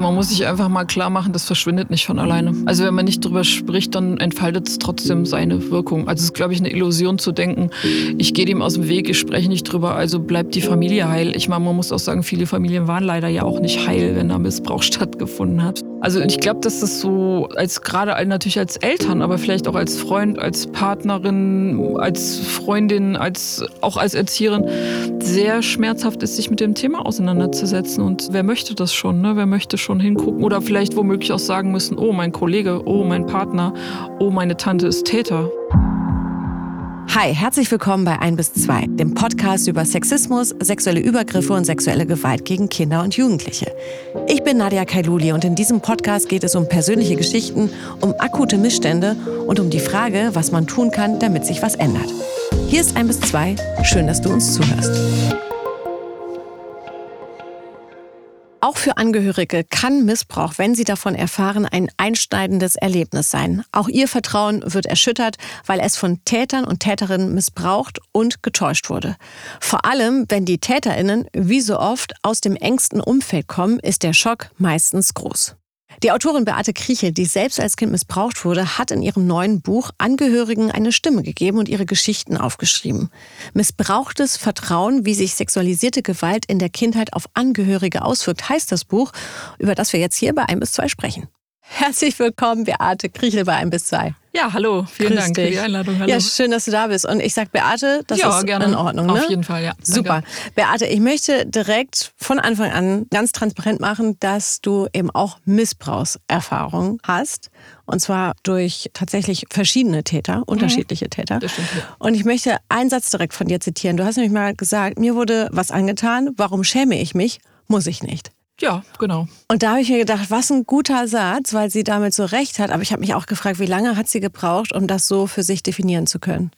Man muss sich einfach mal klar machen, das verschwindet nicht von alleine. Also wenn man nicht drüber spricht, dann entfaltet es trotzdem seine Wirkung. Also es ist, glaube ich, eine Illusion zu denken, ich gehe dem aus dem Weg, ich spreche nicht drüber, also bleibt die Familie heil. Ich meine, man muss auch sagen, viele Familien waren leider ja auch nicht heil, wenn da Missbrauch stattgefunden hat. Also ich glaube, dass das so als gerade natürlich als Eltern, aber vielleicht auch als Freund, als Partnerin, als Freundin, als auch als Erzieherin sehr schmerzhaft ist, sich mit dem Thema auseinanderzusetzen. Und wer möchte das schon? Ne? Wer möchte schon hingucken oder vielleicht womöglich auch sagen müssen, oh, mein Kollege, oh, mein Partner, oh, meine Tante ist Täter. Hi, herzlich willkommen bei 1 bis 2, dem Podcast über Sexismus, sexuelle Übergriffe und sexuelle Gewalt gegen Kinder und Jugendliche. Ich bin Nadia Kailuli und in diesem Podcast geht es um persönliche Geschichten, um akute Missstände und um die Frage, was man tun kann, damit sich was ändert. Hier ist 1 bis 2, schön, dass du uns zuhörst. Auch für Angehörige kann Missbrauch, wenn sie davon erfahren, ein einschneidendes Erlebnis sein. Auch ihr Vertrauen wird erschüttert, weil es von Tätern und Täterinnen missbraucht und getäuscht wurde. Vor allem, wenn die Täterinnen, wie so oft, aus dem engsten Umfeld kommen, ist der Schock meistens groß. Die Autorin Beate Kriechel, die selbst als Kind missbraucht wurde, hat in ihrem neuen Buch Angehörigen eine Stimme gegeben und ihre Geschichten aufgeschrieben. Missbrauchtes Vertrauen, wie sich sexualisierte Gewalt in der Kindheit auf Angehörige auswirkt, heißt das Buch, über das wir jetzt hier bei 1 bis 2 sprechen. Herzlich willkommen, Beate Kriechel bei 1 bis 2. Ja, hallo, vielen Grüß Dank dich. für die Einladung. Hallo. Ja, schön, dass du da bist. Und ich sag Beate, das Ja, ist gerne. in Ordnung, ne? Auf jeden Fall, ja. Super. Beate, ich möchte direkt von Anfang an ganz transparent machen, dass du eben auch Missbrauchserfahrung hast. Und zwar durch tatsächlich verschiedene Täter, unterschiedliche Täter. Das stimmt, ja. Und ich möchte einen Satz direkt von dir zitieren. Du hast nämlich mal gesagt, mir wurde was angetan. Warum schäme ich mich? Muss ich nicht. Ja, genau. Und da habe ich mir gedacht, was ein guter Satz, weil sie damit so recht hat. Aber ich habe mich auch gefragt, wie lange hat sie gebraucht, um das so für sich definieren zu können?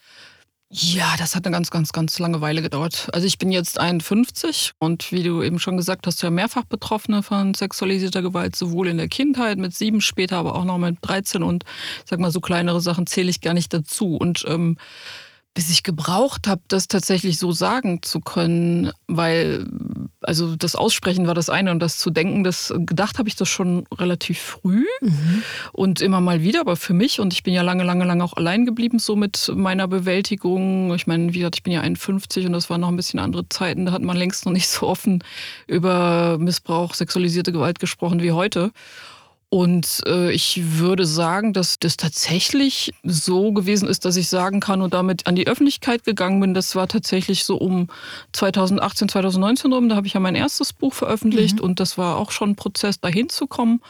Ja, das hat eine ganz, ganz, ganz lange Weile gedauert. Also ich bin jetzt 51 und wie du eben schon gesagt hast, ja mehrfach Betroffene von sexualisierter Gewalt, sowohl in der Kindheit mit sieben, später aber auch noch mit 13 und sag mal so kleinere Sachen zähle ich gar nicht dazu. Und ähm, bis ich gebraucht habe, das tatsächlich so sagen zu können, weil also das Aussprechen war das eine und das zu denken, das gedacht habe ich das schon relativ früh und immer mal wieder, aber für mich und ich bin ja lange, lange, lange auch allein geblieben so mit meiner Bewältigung. Ich meine, wie gesagt, ich bin ja 51 und das waren noch ein bisschen andere Zeiten, da hat man längst noch nicht so offen über Missbrauch, sexualisierte Gewalt gesprochen wie heute. Und äh, ich würde sagen, dass das tatsächlich so gewesen ist, dass ich sagen kann und damit an die Öffentlichkeit gegangen bin. Das war tatsächlich so um 2018, 2019 rum. Da habe ich ja mein erstes Buch veröffentlicht und das war auch schon ein Prozess, dahin zu kommen.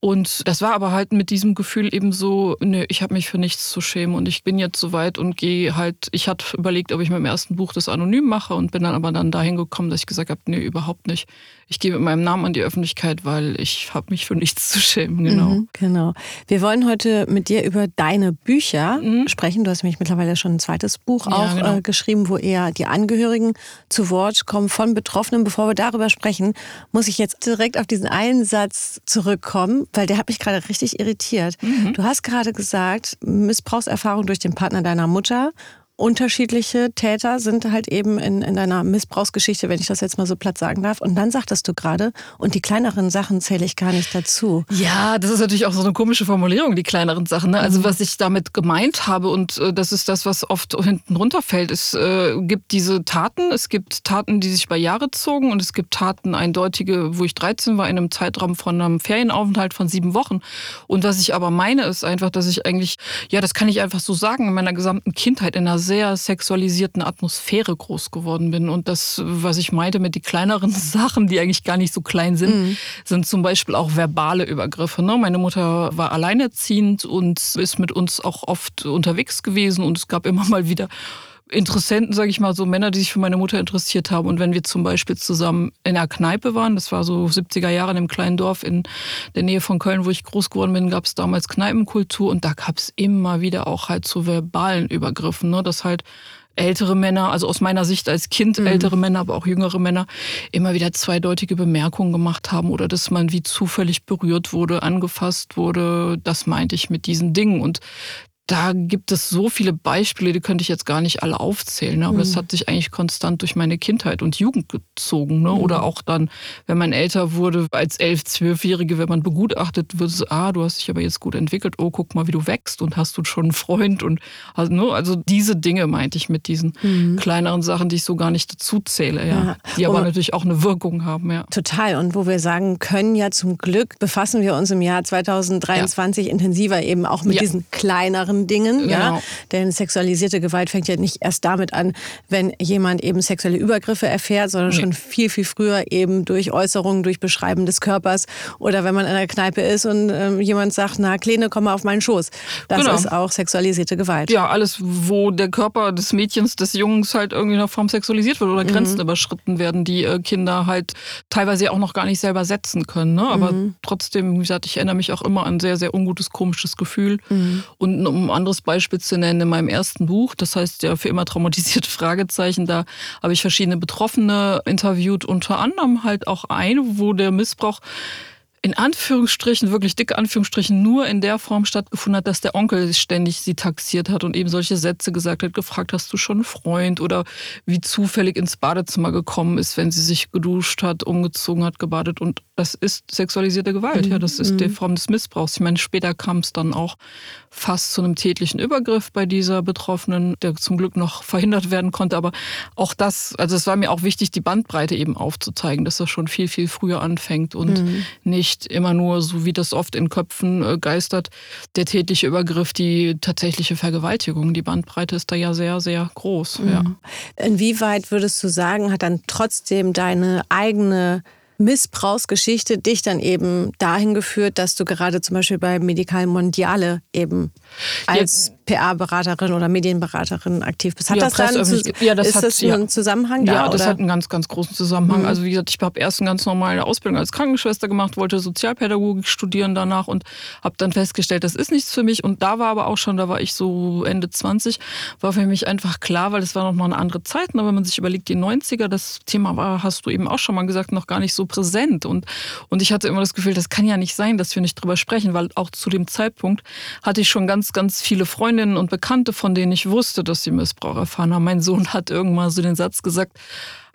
Und das war aber halt mit diesem Gefühl eben so, nö, ich habe mich für nichts zu schämen und ich bin jetzt soweit und gehe halt, ich hatte überlegt, ob ich mit dem ersten Buch das anonym mache und bin dann aber dann dahin gekommen, dass ich gesagt habe, nee, überhaupt nicht. Ich gehe mit meinem Namen an die Öffentlichkeit, weil ich habe mich für nichts zu schämen, genau. Mhm, genau. Wir wollen heute mit dir über deine Bücher sprechen. Du hast nämlich mittlerweile schon ein zweites Buch Mhm. Ja, auch genau. äh, geschrieben, wo eher die Angehörigen zu Wort kommen von Betroffenen. Bevor wir darüber sprechen, muss ich jetzt direkt auf diesen einen Satz zurückkommen, weil der hat mich gerade richtig irritiert. Mhm. Du hast gerade gesagt, Missbrauchserfahrung durch den Partner deiner Mutter. Unterschiedliche Täter sind halt eben in, in deiner Missbrauchsgeschichte, wenn ich das jetzt mal so platt sagen darf. Und dann sagtest du gerade, und die kleineren Sachen zähle ich gar nicht dazu. Ja, das ist natürlich auch so eine komische Formulierung, die kleineren Sachen. Ne? Also was ich damit gemeint habe und äh, das ist das, was oft hinten runterfällt. Es äh, gibt diese Taten, es gibt Taten, die sich über Jahre zogen und es gibt Taten eindeutige, wo ich 13 war, in einem Zeitraum von einem Ferienaufenthalt von sieben Wochen. Und was ich aber meine, ist einfach, dass ich eigentlich, ja, das kann ich einfach so sagen, in meiner gesamten Kindheit in einer sehr sexualisierten Atmosphäre groß geworden bin. Und das, was ich meinte mit die kleineren Sachen, die eigentlich gar nicht so klein sind, sind zum Beispiel auch verbale Übergriffe. Ne? Meine Mutter war alleinerziehend und ist mit uns auch oft unterwegs gewesen und es gab immer mal wieder Interessenten, sage ich mal, so Männer, die sich für meine Mutter interessiert haben. Und wenn wir zum Beispiel zusammen in einer Kneipe waren, das war so 70er Jahre in einem kleinen Dorf in der Nähe von Köln, wo ich groß geworden bin, gab es damals Kneipenkultur und da gab es immer wieder auch halt zu verbalen Übergriffen, ne? dass halt ältere Männer, also aus meiner Sicht als Kind ältere Männer, aber auch jüngere Männer, immer wieder zweideutige Bemerkungen gemacht haben oder dass man wie zufällig berührt wurde, angefasst wurde. Das meinte ich mit diesen Dingen. Und da gibt es so viele Beispiele, die könnte ich jetzt gar nicht alle aufzählen. Ne? Aber mhm. das hat sich eigentlich konstant durch meine Kindheit und Jugend gezogen. Ne? Mhm. Oder auch dann, wenn man älter wurde, als elf, zwölfjährige, wenn man begutachtet wird, ah, du hast dich aber jetzt gut entwickelt. Oh, guck mal, wie du wächst und hast du schon einen Freund. Und also, ne? also diese Dinge meinte ich mit diesen mhm. kleineren Sachen, die ich so gar nicht dazu zähle. Ja. ja. Die aber und natürlich auch eine Wirkung haben. Ja. Total. Und wo wir sagen können, ja zum Glück befassen wir uns im Jahr 2023 ja. intensiver eben auch mit diesen kleineren anderen Dingen. Genau. Ja? Denn sexualisierte Gewalt fängt ja nicht erst damit an, wenn jemand eben sexuelle Übergriffe erfährt, sondern nee. schon viel, viel früher eben durch Äußerungen, durch Beschreiben des Körpers oder wenn man in einer Kneipe ist und ähm, jemand sagt, na Kleine, komm mal auf meinen Schoß. Das genau. ist auch sexualisierte Gewalt. Ja, alles, wo der Körper des Mädchens, des Jungs halt irgendwie noch Form sexualisiert wird oder mhm. Grenzen überschritten werden, die äh, Kinder halt teilweise auch noch gar nicht selber setzen können. Ne? Aber mhm. trotzdem, wie gesagt, ich erinnere mich auch immer an ein sehr, sehr ungutes, komisches Gefühl. Mhm. Und um ein anderes Beispiel zu nennen, in meinem ersten Buch, das heißt ja für immer traumatisiert Fragezeichen, da habe ich verschiedene Betroffene interviewt, unter anderem halt auch eine, wo der Missbrauch in Anführungsstrichen, wirklich dicke Anführungsstrichen, nur in der Form stattgefunden hat, dass der Onkel ständig sie taxiert hat und eben solche Sätze gesagt hat, gefragt, hast du schon einen Freund oder wie zufällig ins Badezimmer gekommen ist, wenn sie sich geduscht hat, umgezogen hat, gebadet und das ist sexualisierte Gewalt, mhm. ja, das ist die mhm. Form des Missbrauchs. Ich meine, später kam es dann auch fast zu einem tätlichen Übergriff bei dieser Betroffenen, der zum Glück noch verhindert werden konnte, aber auch das, also es war mir auch wichtig, die Bandbreite eben aufzuzeigen, dass das schon viel, viel früher anfängt und mhm. nicht nicht immer nur, so wie das oft in Köpfen äh, geistert, der tätliche Übergriff, die tatsächliche Vergewaltigung. Die Bandbreite ist da ja sehr, sehr groß. Mhm. Ja. Inwieweit würdest du sagen, hat dann trotzdem deine eigene Missbrauchsgeschichte dich dann eben dahin geführt, dass du gerade zum Beispiel bei Medical Mondiale eben als ja. PR-Beraterin oder Medienberaterin aktiv bist. Hat ja, das dann zu, ja, das ist hat, das ein Zusammenhang ja, da? Ja, das hat einen ganz, ganz großen Zusammenhang. Mhm. Also wie gesagt, ich habe erst eine ganz normale Ausbildung als Krankenschwester gemacht, wollte Sozialpädagogik studieren danach und habe dann festgestellt, das ist nichts für mich. Und da war aber auch schon, da war ich so Ende 20, war für mich einfach klar, weil es war noch mal eine andere Zeit. Aber wenn man sich überlegt, die 90er, das Thema war, hast du eben auch schon mal gesagt, noch gar nicht so präsent. Und, und ich hatte immer das Gefühl, das kann ja nicht sein, dass wir nicht drüber sprechen, weil auch zu dem Zeitpunkt hatte ich schon ganz, ganz viele Freundinnen und Bekannte, von denen ich wusste, dass sie Missbrauch erfahren haben. Mein Sohn hat irgendwann so den Satz gesagt,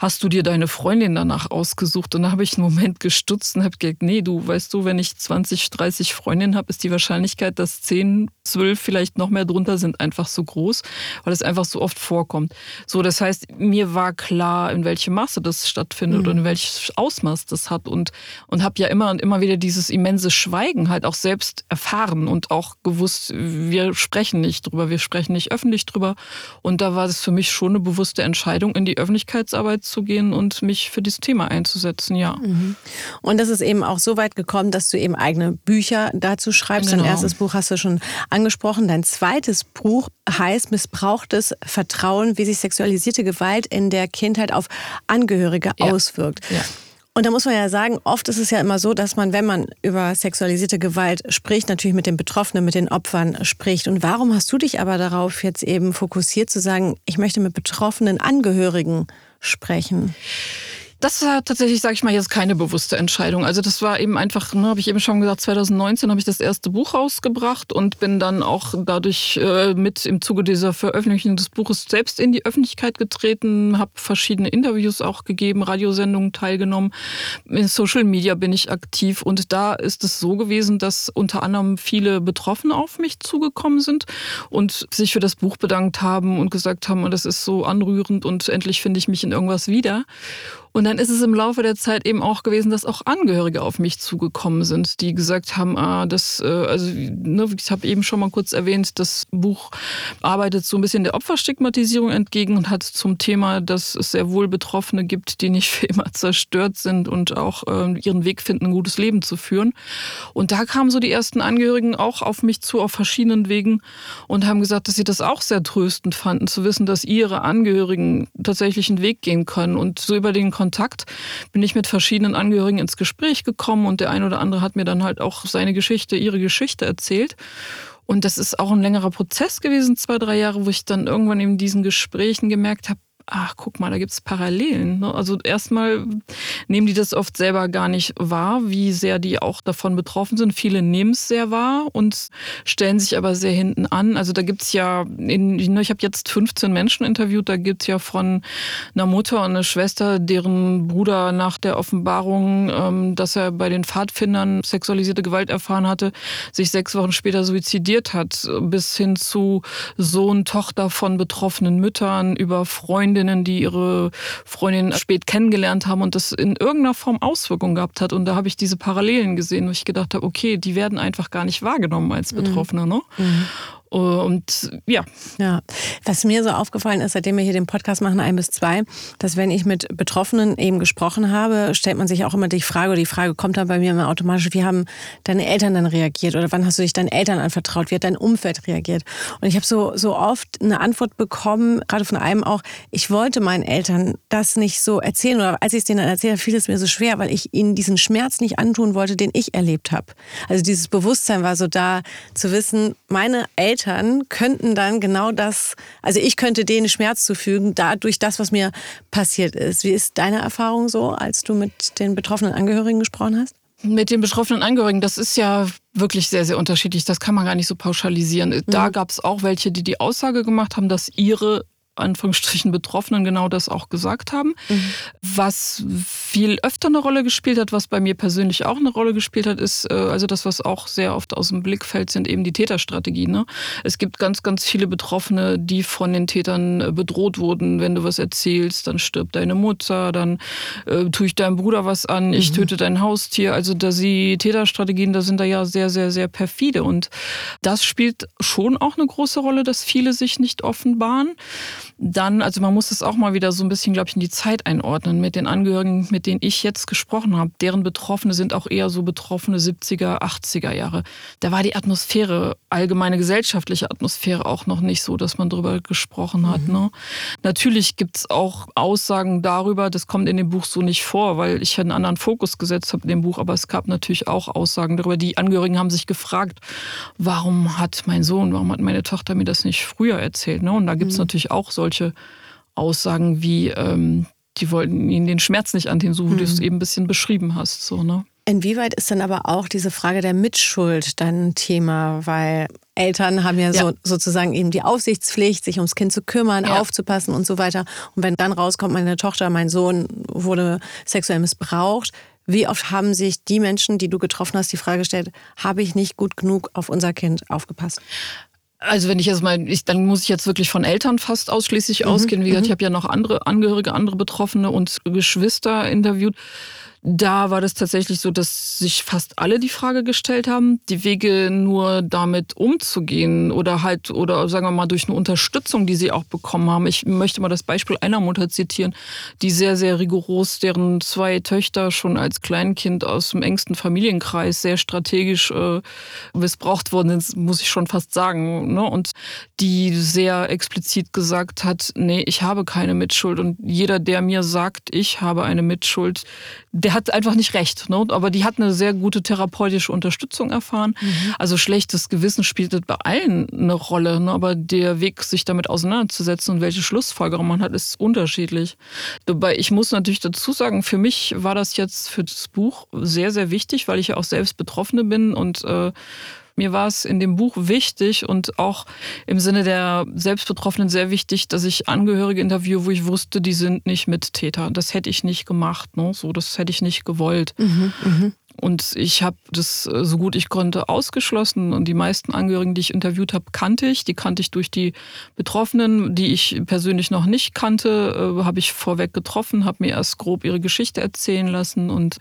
hast du dir deine Freundin danach ausgesucht? Und da habe ich einen Moment gestutzt und habe gedacht, nee, du weißt du, wenn ich 20, 30 Freundinnen habe, ist die Wahrscheinlichkeit, dass 10, 12 vielleicht noch mehr drunter sind, einfach so groß, weil es einfach so oft vorkommt. So, das heißt, mir war klar, in welchem Maße das stattfindet mhm. und in welches Ausmaß das hat und, und habe ja immer und immer wieder dieses immense Schweigen halt auch selbst erfahren und auch gewusst, wir sprechen nicht drüber, wir sprechen nicht öffentlich drüber. Und da war es für mich schon eine bewusste Entscheidung, in die Öffentlichkeitsarbeit zu gehen und mich für dieses Thema einzusetzen, ja. Mhm. Und das ist eben auch so weit gekommen, dass du eben eigene Bücher dazu schreibst. Genau. Dein erstes Buch hast du schon angesprochen. Dein zweites Buch heißt Missbrauchtes Vertrauen, wie sich sexualisierte Gewalt in der Kindheit auf Angehörige ja. auswirkt. Ja. Und da muss man ja sagen, oft ist es ja immer so, dass man, wenn man über sexualisierte Gewalt spricht, natürlich mit den Betroffenen, mit den Opfern spricht. Und warum hast du dich aber darauf jetzt eben fokussiert zu sagen, ich möchte mit betroffenen Angehörigen sprechen? Das war tatsächlich, sage ich mal, jetzt keine bewusste Entscheidung. Also das war eben einfach, ne, habe ich eben schon gesagt, 2019 habe ich das erste Buch rausgebracht und bin dann auch dadurch äh, mit im Zuge dieser Veröffentlichung des Buches selbst in die Öffentlichkeit getreten, habe verschiedene Interviews auch gegeben, Radiosendungen teilgenommen. In Social Media bin ich aktiv und da ist es so gewesen, dass unter anderem viele Betroffene auf mich zugekommen sind und sich für das Buch bedankt haben und gesagt haben, das ist so anrührend und endlich finde ich mich in irgendwas wieder. Und dann ist es im Laufe der Zeit eben auch gewesen, dass auch Angehörige auf mich zugekommen sind, die gesagt haben, ah, das, äh, also ne, ich habe eben schon mal kurz erwähnt, das Buch arbeitet so ein bisschen der Opferstigmatisierung entgegen und hat zum Thema, dass es sehr wohl Betroffene gibt, die nicht für immer zerstört sind und auch äh, ihren Weg finden, ein gutes Leben zu führen. Und da kamen so die ersten Angehörigen auch auf mich zu auf verschiedenen Wegen und haben gesagt, dass sie das auch sehr tröstend fanden, zu wissen, dass ihre Angehörigen tatsächlich einen Weg gehen können und so über den Kontakt bin ich mit verschiedenen Angehörigen ins Gespräch gekommen und der ein oder andere hat mir dann halt auch seine Geschichte, ihre Geschichte erzählt. Und das ist auch ein längerer Prozess gewesen, zwei, drei Jahre, wo ich dann irgendwann in diesen Gesprächen gemerkt habe, ach, guck mal, da gibt es Parallelen. Ne? Also erstmal nehmen die das oft selber gar nicht wahr, wie sehr die auch davon betroffen sind. Viele nehmen es sehr wahr und stellen sich aber sehr hinten an. Also da gibt es ja, in, ne, ich habe jetzt 15 Menschen interviewt, da gibt es ja von einer Mutter und einer Schwester, deren Bruder nach der Offenbarung, ähm, dass er bei den Pfadfindern sexualisierte Gewalt erfahren hatte, sich sechs Wochen später suizidiert hat, bis hin zu Sohn, Tochter von betroffenen Müttern, über Freundinnen, die ihre Freundin spät kennengelernt haben und das in irgendeiner Form Auswirkungen gehabt hat. Und da habe ich diese Parallelen gesehen, wo ich gedacht habe, okay, die werden einfach gar nicht wahrgenommen als mhm. Betroffene. Ne? Mhm. Und ja. Ja. Was mir so aufgefallen ist, seitdem wir hier den Podcast machen, ein bis zwei, dass wenn ich mit Betroffenen eben gesprochen habe, stellt man sich auch immer die Frage, oder die Frage kommt dann bei mir immer automatisch, wie haben deine Eltern dann reagiert? Oder wann hast du dich deinen Eltern anvertraut? Wie hat dein Umfeld reagiert? Und ich habe so, so oft eine Antwort bekommen, gerade von einem auch, ich wollte meinen Eltern das nicht so erzählen. Oder als ich es denen dann erzählt habe, fiel es mir so schwer, weil ich ihnen diesen Schmerz nicht antun wollte, den ich erlebt habe. Also dieses Bewusstsein war so da, zu wissen, meine Eltern Eltern könnten dann genau das, also ich könnte denen Schmerz zufügen, dadurch das, was mir passiert ist. Wie ist deine Erfahrung so, als du mit den betroffenen Angehörigen gesprochen hast? Mit den betroffenen Angehörigen, das ist ja wirklich sehr, sehr unterschiedlich. Das kann man gar nicht so pauschalisieren. Da mhm. gab es auch welche, die die Aussage gemacht haben, dass ihre Anführungsstrichen Betroffenen genau das auch gesagt haben. Mhm. Was viel öfter eine Rolle gespielt hat, was bei mir persönlich auch eine Rolle gespielt hat, ist, äh, also das, was auch sehr oft aus dem Blick fällt, sind eben die Täterstrategien. Ne? Es gibt ganz, ganz viele Betroffene, die von den Tätern äh, bedroht wurden. Wenn du was erzählst, dann stirbt deine Mutter, dann äh, tue ich deinem Bruder was an, mhm. ich töte dein Haustier. Also da die Täterstrategien, da sind da ja sehr, sehr, sehr perfide. Und das spielt schon auch eine große Rolle, dass viele sich nicht offenbaren. Dann, also man muss es auch mal wieder so ein bisschen, glaube ich, in die Zeit einordnen mit den Angehörigen, mit denen ich jetzt gesprochen habe. Deren Betroffene sind auch eher so betroffene 70er, 80er Jahre. Da war die Atmosphäre, allgemeine gesellschaftliche Atmosphäre auch noch nicht so, dass man darüber gesprochen hat. Mhm. Ne? Natürlich gibt es auch Aussagen darüber, das kommt in dem Buch so nicht vor, weil ich einen anderen Fokus gesetzt habe in dem Buch, aber es gab natürlich auch Aussagen darüber. Die Angehörigen haben sich gefragt, warum hat mein Sohn, warum hat meine Tochter mir das nicht früher erzählt? Ne? Und da gibt es mhm. natürlich auch solche Aussagen wie, ähm, die wollten ihnen den Schmerz nicht antun, so wie mhm. du es eben ein bisschen beschrieben hast. So, ne? Inwieweit ist dann aber auch diese Frage der Mitschuld dann ein Thema? Weil Eltern haben ja, ja. So, sozusagen eben die Aufsichtspflicht, sich ums Kind zu kümmern, ja. aufzupassen und so weiter. Und wenn dann rauskommt, meine Tochter, mein Sohn wurde sexuell missbraucht, wie oft haben sich die Menschen, die du getroffen hast, die Frage gestellt, habe ich nicht gut genug auf unser Kind aufgepasst? Also wenn ich jetzt mal, ich, dann muss ich jetzt wirklich von Eltern fast ausschließlich mhm. ausgehen. Wie gesagt, mhm. ich habe ja noch andere Angehörige, andere Betroffene und Geschwister interviewt. Da war das tatsächlich so, dass sich fast alle die Frage gestellt haben, die Wege nur damit umzugehen oder halt, oder sagen wir mal durch eine Unterstützung, die sie auch bekommen haben. Ich möchte mal das Beispiel einer Mutter zitieren, die sehr, sehr rigoros, deren zwei Töchter schon als Kleinkind aus dem engsten Familienkreis sehr strategisch äh, missbraucht worden sind, muss ich schon fast sagen. Ne? Und die sehr explizit gesagt hat, nee, ich habe keine Mitschuld. Und jeder, der mir sagt, ich habe eine Mitschuld, der hat einfach nicht recht. Ne? Aber die hat eine sehr gute therapeutische Unterstützung erfahren. Mhm. Also schlechtes Gewissen spielt bei allen eine Rolle. Ne? Aber der Weg, sich damit auseinanderzusetzen und welche Schlussfolgerung man hat, ist unterschiedlich. Dabei, ich muss natürlich dazu sagen, für mich war das jetzt für das Buch sehr, sehr wichtig, weil ich ja auch selbst Betroffene bin und äh, mir war es in dem Buch wichtig und auch im Sinne der Selbstbetroffenen sehr wichtig, dass ich Angehörige interviewe, wo ich wusste, die sind nicht Mittäter. Das hätte ich nicht gemacht, ne? So, das hätte ich nicht gewollt. Mhm, mh. Und ich habe das äh, so gut ich konnte ausgeschlossen. Und die meisten Angehörigen, die ich interviewt habe, kannte ich. Die kannte ich durch die Betroffenen, die ich persönlich noch nicht kannte, äh, habe ich vorweg getroffen, habe mir erst grob ihre Geschichte erzählen lassen. Und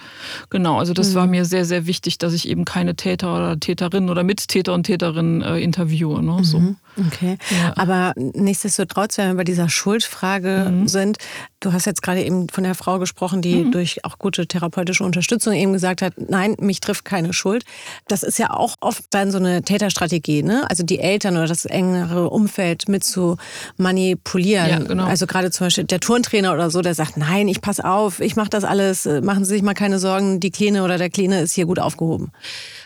genau, also das mhm. war mir sehr, sehr wichtig, dass ich eben keine Täter oder Täterinnen oder Mittäter und Täterinnen äh, interviewe. Ne? So. Okay. Ja. Aber nichtsdestotrotz, wenn wir bei dieser Schuldfrage mhm. sind, du hast jetzt gerade eben von der Frau gesprochen, die mhm. durch auch gute therapeutische Unterstützung eben gesagt hat, nein, mich trifft keine Schuld. Das ist ja auch oft dann so eine Täterstrategie, ne? Also die Eltern oder das engere Umfeld mit zu manipulieren. Ja, genau. Also gerade zum Beispiel der Turntrainer oder so, der sagt, nein, ich pass auf, ich mache das alles, machen Sie sich mal keine Sorgen, die Kleine oder der Kleine ist hier gut aufgehoben.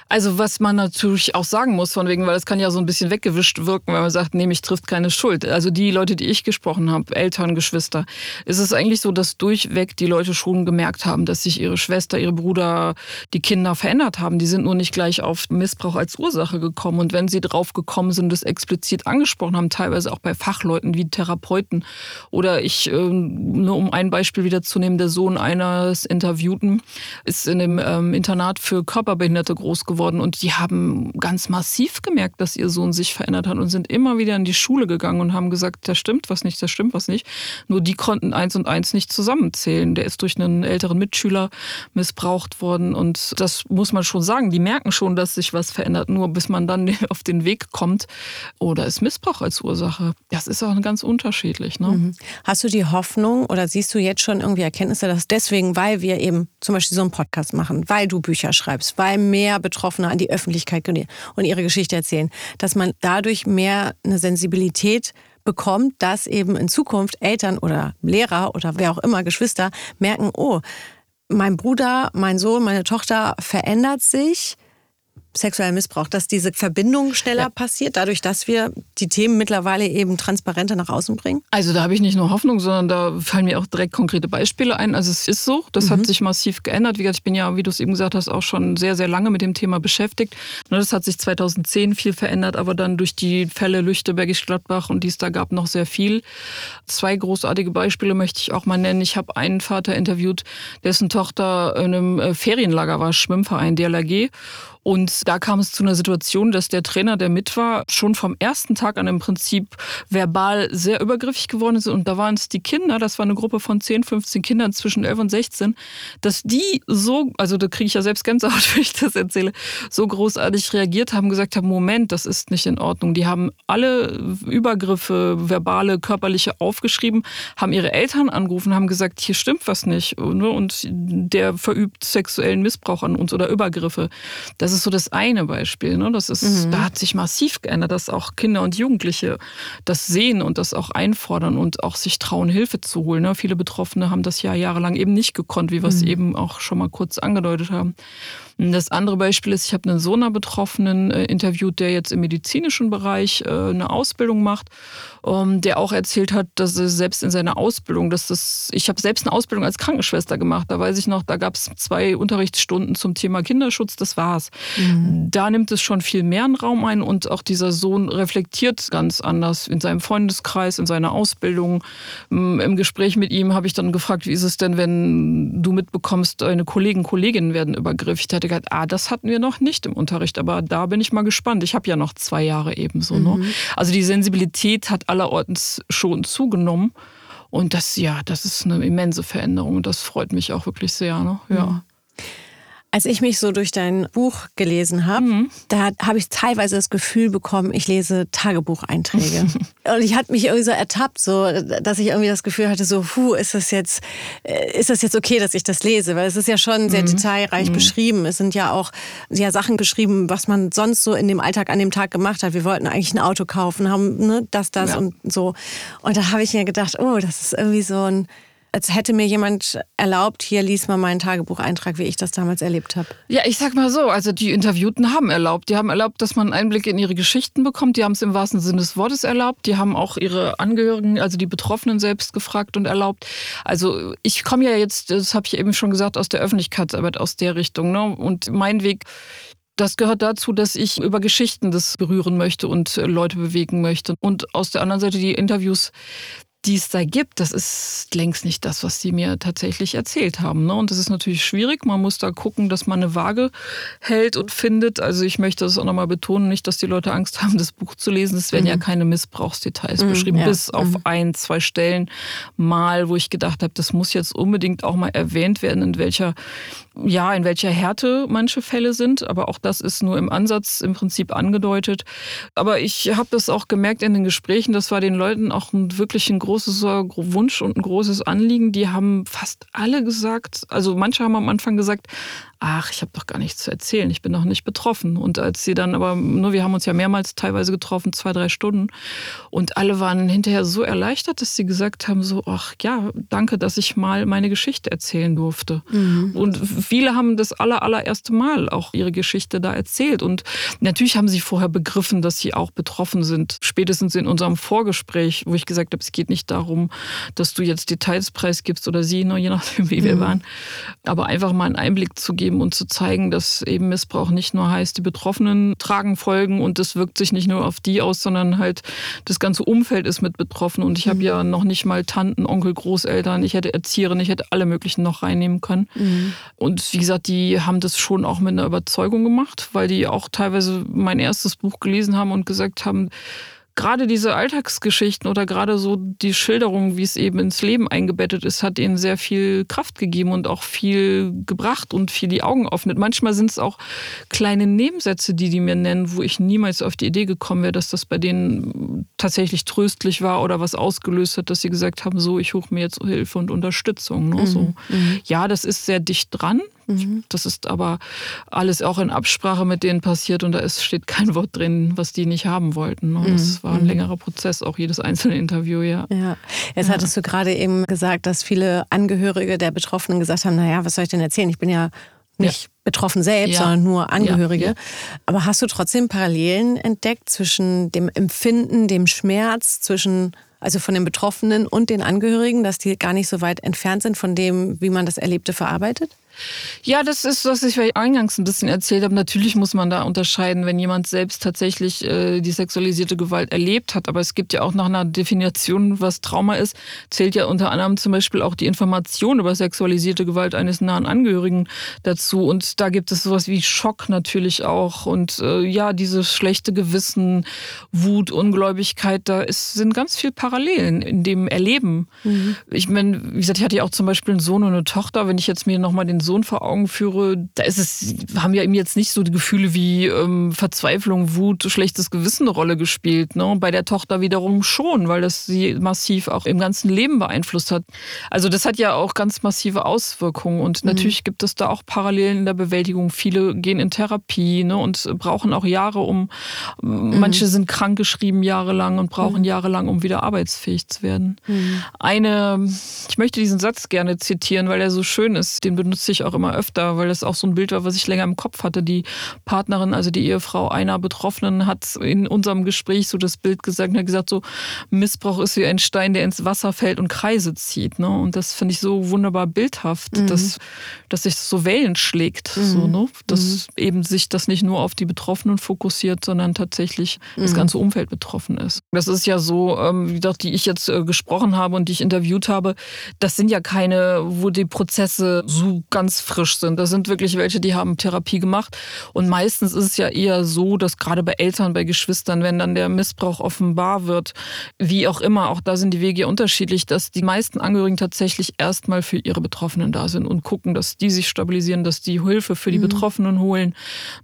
Also was man natürlich auch sagen muss, von wegen, weil es kann ja so ein bisschen weggewischt wirken, wenn man sagt, nee, mich trifft keine Schuld. Also die Leute, die ich gesprochen habe, Eltern, Geschwister, ist es eigentlich so, dass durchweg die Leute schon gemerkt haben, dass sich ihre Schwester, ihre Bruder, die Kinder verändert haben. Die sind nur nicht gleich auf Missbrauch als Ursache gekommen. Und wenn sie drauf gekommen sind, das explizit angesprochen haben, teilweise auch bei Fachleuten wie Therapeuten. Oder ich, ähm, nur um ein Beispiel wieder zu nehmen, der Sohn eines Interviewten ist in dem ähm, Internat für Körperbehinderte groß geworden geworden und die haben ganz massiv gemerkt, dass ihr Sohn sich verändert hat und sind immer wieder in die Schule gegangen und haben gesagt, da stimmt was nicht, da stimmt was nicht. Nur die konnten eins und eins nicht zusammenzählen. Der ist durch einen älteren Mitschüler missbraucht worden und das muss man schon sagen. Die merken schon, dass sich was verändert, nur bis man dann auf den Weg kommt oder ist Missbrauch als Ursache. Das ist auch ganz unterschiedlich. Ne? Mhm. Hast du die Hoffnung oder siehst du jetzt schon irgendwie Erkenntnisse, dass deswegen, weil wir eben zum Beispiel so einen Podcast machen, weil du Bücher schreibst, weil mehr Betroffene Betroffene an die Öffentlichkeit gehen und ihre Geschichte erzählen, dass man dadurch mehr eine Sensibilität bekommt, dass eben in Zukunft Eltern oder Lehrer oder wer auch immer, Geschwister, merken, oh, mein Bruder, mein Sohn, meine Tochter verändert sich sexuellen Missbrauch, dass diese Verbindung schneller ja. passiert, dadurch, dass wir die Themen mittlerweile eben transparenter nach außen bringen? Also da habe ich nicht nur Hoffnung, sondern da fallen mir auch direkt konkrete Beispiele ein. Also es ist so, das mhm. hat sich massiv geändert. Wie gesagt, ich bin ja, wie du es eben gesagt hast, auch schon sehr, sehr lange mit dem Thema beschäftigt. Das hat sich 2010 viel verändert, aber dann durch die Fälle Lüchte, Bergisch Gladbach und dies da gab noch sehr viel. Zwei großartige Beispiele möchte ich auch mal nennen. Ich habe einen Vater interviewt, dessen Tochter in einem äh, Ferienlager war, Schwimmverein DLRG. Und da kam es zu einer Situation, dass der Trainer, der mit war, schon vom ersten Tag an im Prinzip verbal sehr übergriffig geworden ist. Und da waren es die Kinder, das war eine Gruppe von 10, 15 Kindern zwischen 11 und 16, dass die so, also da kriege ich ja selbst Gänsehaut, wenn ich das erzähle, so großartig reagiert haben, gesagt haben, Moment, das ist nicht in Ordnung. Die haben alle Übergriffe, verbale, körperliche aufgeschrieben, haben ihre Eltern angerufen, haben gesagt, hier stimmt was nicht. Und der verübt sexuellen Missbrauch an uns oder Übergriffe. Das ist so das eine Beispiel. Ne? Das ist, mhm. Da hat sich massiv geändert, dass auch Kinder und Jugendliche das sehen und das auch einfordern und auch sich trauen, Hilfe zu holen. Ne? Viele Betroffene haben das ja jahrelang eben nicht gekonnt, wie wir es mhm. eben auch schon mal kurz angedeutet haben. Das andere Beispiel ist, ich habe einen Sohner Betroffenen äh, interviewt, der jetzt im medizinischen Bereich äh, eine Ausbildung macht, ähm, der auch erzählt hat, dass er selbst in seiner Ausbildung, dass das, ich habe selbst eine Ausbildung als Krankenschwester gemacht, da weiß ich noch, da gab es zwei Unterrichtsstunden zum Thema Kinderschutz, das war's. Mhm. Da nimmt es schon viel mehr einen Raum ein und auch dieser Sohn reflektiert ganz anders in seinem Freundeskreis, in seiner Ausbildung. Im Gespräch mit ihm habe ich dann gefragt, wie ist es denn, wenn du mitbekommst, deine Kollegen, Kolleginnen werden übergriffig. Da hatte gesagt, ah, das hatten wir noch nicht im Unterricht, aber da bin ich mal gespannt. Ich habe ja noch zwei Jahre ebenso. Ne? Mhm. Ne? Also die Sensibilität hat allerorts schon zugenommen. Und das, ja, das ist eine immense Veränderung und das freut mich auch wirklich sehr. Ne? Ja. Mhm. Als ich mich so durch dein Buch gelesen habe, mhm. da habe ich teilweise das Gefühl bekommen, ich lese Tagebucheinträge. und ich hatte mich irgendwie so ertappt, so, dass ich irgendwie das Gefühl hatte, so, puh, ist das jetzt, äh, ist das jetzt okay, dass ich das lese? Weil es ist ja schon sehr mhm. detailreich mhm. beschrieben. Es sind ja auch ja, Sachen beschrieben, was man sonst so in dem Alltag an dem Tag gemacht hat. Wir wollten eigentlich ein Auto kaufen, haben ne, das, das ja. und so. Und da habe ich mir gedacht, oh, das ist irgendwie so ein als hätte mir jemand erlaubt, hier lies mal meinen Tagebucheintrag, wie ich das damals erlebt habe. Ja, ich sag mal so, also die Interviewten haben erlaubt. Die haben erlaubt, dass man Einblicke in ihre Geschichten bekommt. Die haben es im wahrsten Sinne des Wortes erlaubt. Die haben auch ihre Angehörigen, also die Betroffenen selbst gefragt und erlaubt. Also ich komme ja jetzt, das habe ich eben schon gesagt, aus der Öffentlichkeitsarbeit, aus der Richtung. Ne? Und mein Weg das gehört dazu, dass ich über Geschichten das berühren möchte und Leute bewegen möchte. Und aus der anderen Seite die Interviews die es da gibt, das ist längst nicht das, was sie mir tatsächlich erzählt haben. Ne? Und das ist natürlich schwierig. Man muss da gucken, dass man eine Waage hält und findet. Also ich möchte das auch nochmal betonen, nicht, dass die Leute Angst haben, das Buch zu lesen. Es werden mhm. ja keine Missbrauchsdetails mhm, beschrieben, ja. bis auf mhm. ein, zwei Stellen mal, wo ich gedacht habe, das muss jetzt unbedingt auch mal erwähnt werden, in welcher, ja, in welcher Härte manche Fälle sind. Aber auch das ist nur im Ansatz im Prinzip angedeutet. Aber ich habe das auch gemerkt in den Gesprächen, das war den Leuten auch wirklich ein großes Wunsch und ein großes Anliegen. Die haben fast alle gesagt, also manche haben am Anfang gesagt, ach, ich habe doch gar nichts zu erzählen, ich bin noch nicht betroffen. Und als sie dann aber, nur wir haben uns ja mehrmals teilweise getroffen, zwei, drei Stunden. Und alle waren hinterher so erleichtert, dass sie gesagt haben, so, ach ja, danke, dass ich mal meine Geschichte erzählen durfte. Mhm. Und viele haben das aller, allererste Mal auch ihre Geschichte da erzählt. Und natürlich haben sie vorher begriffen, dass sie auch betroffen sind. Spätestens in unserem Vorgespräch, wo ich gesagt habe, es geht nicht darum, dass du jetzt Details preisgibst oder sie, nur je nachdem, wie wir mhm. waren. Aber einfach mal einen Einblick zu geben und zu zeigen, dass eben Missbrauch nicht nur heißt, die Betroffenen tragen Folgen und das wirkt sich nicht nur auf die aus, sondern halt das ganze Umfeld ist mit betroffen. Und ich habe mhm. ja noch nicht mal Tanten, Onkel, Großeltern, ich hätte Erzieherin, ich hätte alle möglichen noch reinnehmen können. Mhm. Und wie gesagt, die haben das schon auch mit einer Überzeugung gemacht, weil die auch teilweise mein erstes Buch gelesen haben und gesagt haben, gerade diese Alltagsgeschichten oder gerade so die Schilderung, wie es eben ins Leben eingebettet ist, hat ihnen sehr viel Kraft gegeben und auch viel gebracht und viel die Augen öffnet. Manchmal sind es auch kleine Nebensätze, die die mir nennen, wo ich niemals auf die Idee gekommen wäre, dass das bei denen tatsächlich tröstlich war oder was ausgelöst hat, dass sie gesagt haben, so, ich suche mir jetzt Hilfe und Unterstützung. Ne? Mhm. So. Mhm. Ja, das ist sehr dicht dran, Mhm. Das ist aber alles auch in Absprache mit denen passiert und da ist, steht kein Wort drin, was die nicht haben wollten. Ne? Das mhm. war ein mhm. längerer Prozess, auch jedes einzelne Interview, ja. ja. Jetzt ja. hattest du gerade eben gesagt, dass viele Angehörige der Betroffenen gesagt haben, naja, was soll ich denn erzählen? Ich bin ja nicht ja. betroffen selbst, ja. sondern nur Angehörige. Ja. Aber hast du trotzdem Parallelen entdeckt zwischen dem Empfinden, dem Schmerz, zwischen also von den Betroffenen und den Angehörigen, dass die gar nicht so weit entfernt sind von dem, wie man das Erlebte verarbeitet? Ja, das ist, was ich eingangs ein bisschen erzählt habe. Natürlich muss man da unterscheiden, wenn jemand selbst tatsächlich äh, die sexualisierte Gewalt erlebt hat. Aber es gibt ja auch nach einer Definition, was Trauma ist, zählt ja unter anderem zum Beispiel auch die Information über sexualisierte Gewalt eines nahen Angehörigen dazu. Und da gibt es sowas wie Schock natürlich auch. Und äh, ja, dieses schlechte Gewissen, Wut, Ungläubigkeit, da ist, sind ganz viele Parallelen in dem Erleben. Mhm. Ich meine, wie gesagt, ich hatte ja auch zum Beispiel einen Sohn und eine Tochter. Wenn ich jetzt mir nochmal den Sohn vor Augen führe, da ist es, haben ja ihm jetzt nicht so die Gefühle wie ähm, Verzweiflung, Wut, schlechtes Gewissen eine Rolle gespielt. Ne? Bei der Tochter wiederum schon, weil das sie massiv auch im ganzen Leben beeinflusst hat. Also das hat ja auch ganz massive Auswirkungen und mhm. natürlich gibt es da auch Parallelen in der Bewältigung. Viele gehen in Therapie ne, und brauchen auch Jahre, um, mhm. manche sind krankgeschrieben jahrelang und brauchen mhm. jahrelang, um wieder arbeitsfähig zu werden. Mhm. Eine, ich möchte diesen Satz gerne zitieren, weil er so schön ist, den benutze ich ich auch immer öfter, weil das auch so ein Bild war, was ich länger im Kopf hatte. Die Partnerin, also die Ehefrau einer Betroffenen, hat in unserem Gespräch so das Bild gesagt und hat gesagt, so Missbrauch ist wie ein Stein, der ins Wasser fällt und Kreise zieht. Ne? Und das finde ich so wunderbar bildhaft, mhm. dass, dass sich so Wellen schlägt. Mhm. So, ne? Dass mhm. eben sich das nicht nur auf die Betroffenen fokussiert, sondern tatsächlich das mhm. ganze Umfeld betroffen ist. Das ist ja so, ähm, wie gesagt, die ich jetzt äh, gesprochen habe und die ich interviewt habe, das sind ja keine, wo die Prozesse so ganz ganz frisch sind. Das sind wirklich welche, die haben Therapie gemacht. Und meistens ist es ja eher so, dass gerade bei Eltern, bei Geschwistern, wenn dann der Missbrauch offenbar wird, wie auch immer, auch da sind die Wege unterschiedlich, dass die meisten Angehörigen tatsächlich erstmal für ihre Betroffenen da sind und gucken, dass die sich stabilisieren, dass die Hilfe für die mhm. Betroffenen holen.